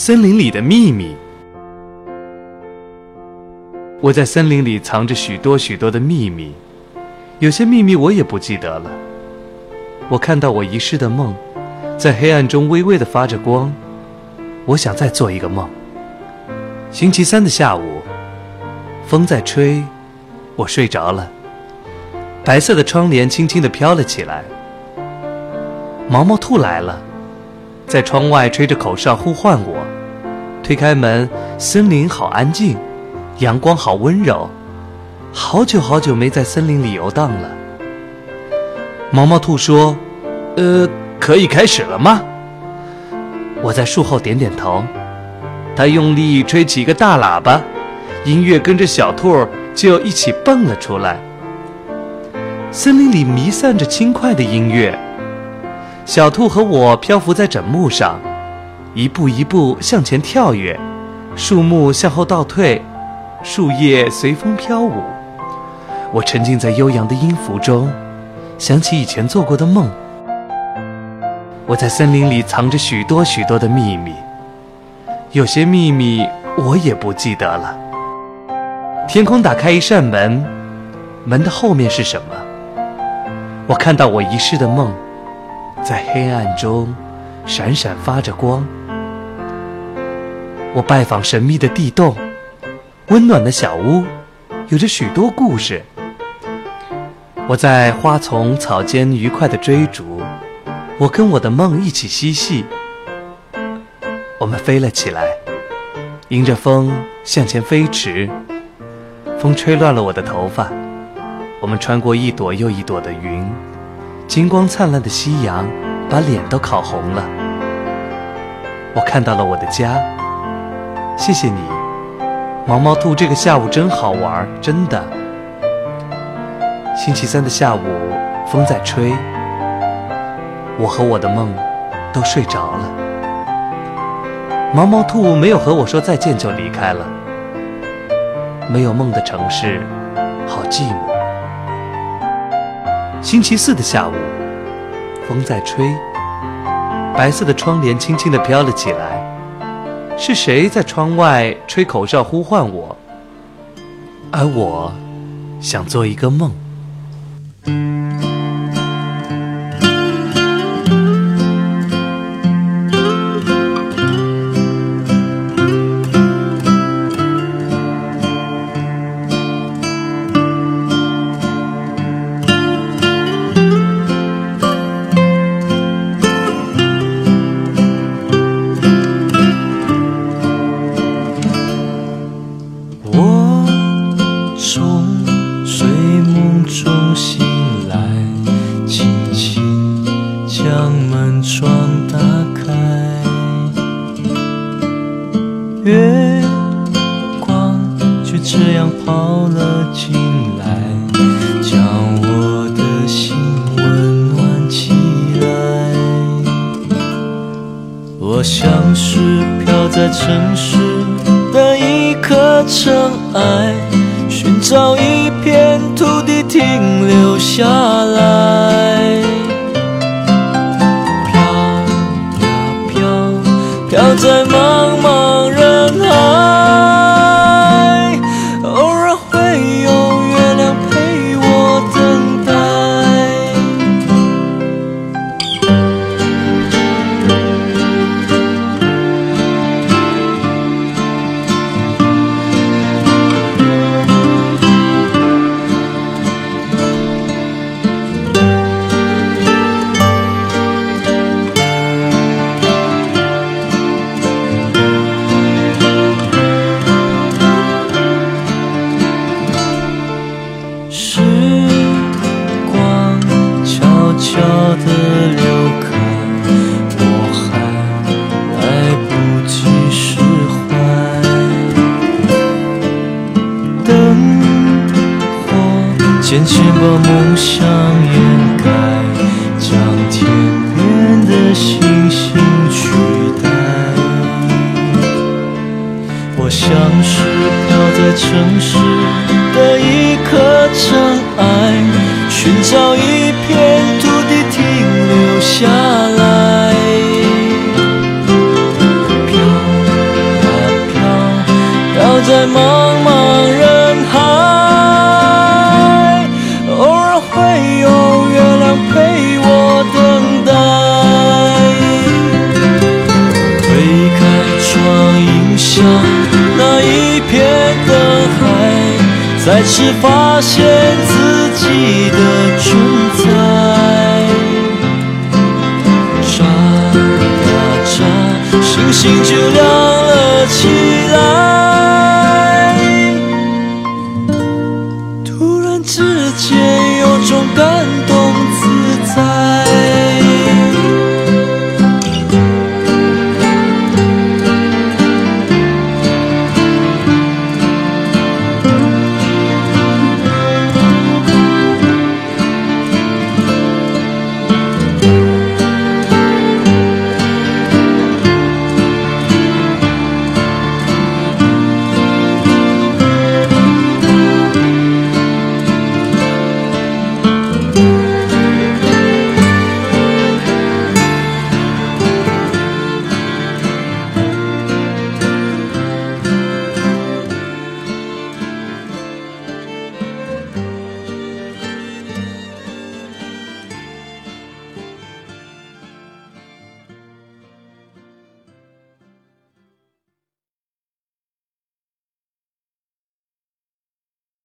森林里的秘密。我在森林里藏着许多许多的秘密，有些秘密我也不记得了。我看到我遗失的梦，在黑暗中微微的发着光。我想再做一个梦。星期三的下午，风在吹，我睡着了。白色的窗帘轻轻地飘了起来。毛毛兔来了，在窗外吹着口哨呼唤我。推开门，森林好安静，阳光好温柔。好久好久没在森林里游荡了。毛毛兔说：“呃，可以开始了吗？”我在树后点点头。他用力吹起一个大喇叭，音乐跟着小兔就一起蹦了出来。森林里弥散着轻快的音乐。小兔和我漂浮在枕木上，一步一步向前跳跃，树木向后倒退，树叶随风飘舞。我沉浸在悠扬的音符中，想起以前做过的梦。我在森林里藏着许多许多的秘密，有些秘密我也不记得了。天空打开一扇门，门的后面是什么？我看到我遗失的梦。在黑暗中，闪闪发着光。我拜访神秘的地洞，温暖的小屋，有着许多故事。我在花丛草间愉快的追逐，我跟我的梦一起嬉戏。我们飞了起来，迎着风向前飞驰。风吹乱了我的头发，我们穿过一朵又一朵的云。金光灿烂的夕阳把脸都烤红了。我看到了我的家。谢谢你，毛毛兔。这个下午真好玩，真的。星期三的下午，风在吹，我和我的梦都睡着了。毛毛兔没有和我说再见就离开了。没有梦的城市，好寂寞。星期四的下午，风在吹，白色的窗帘轻轻地飘了起来。是谁在窗外吹口哨呼唤我？而我想做一个梦。从睡梦中醒来，轻轻将门窗打开月光就这样跑了进来，将我的心温暖起来。我像是飘在城市的一颗尘埃，寻找一片土地停留下来。飘呀飘，飘在渐渐把梦想掩盖，将天边的星星取代。我像是飘在城市的一颗尘埃，寻找一片土地停留下来。飘。在茫茫是发现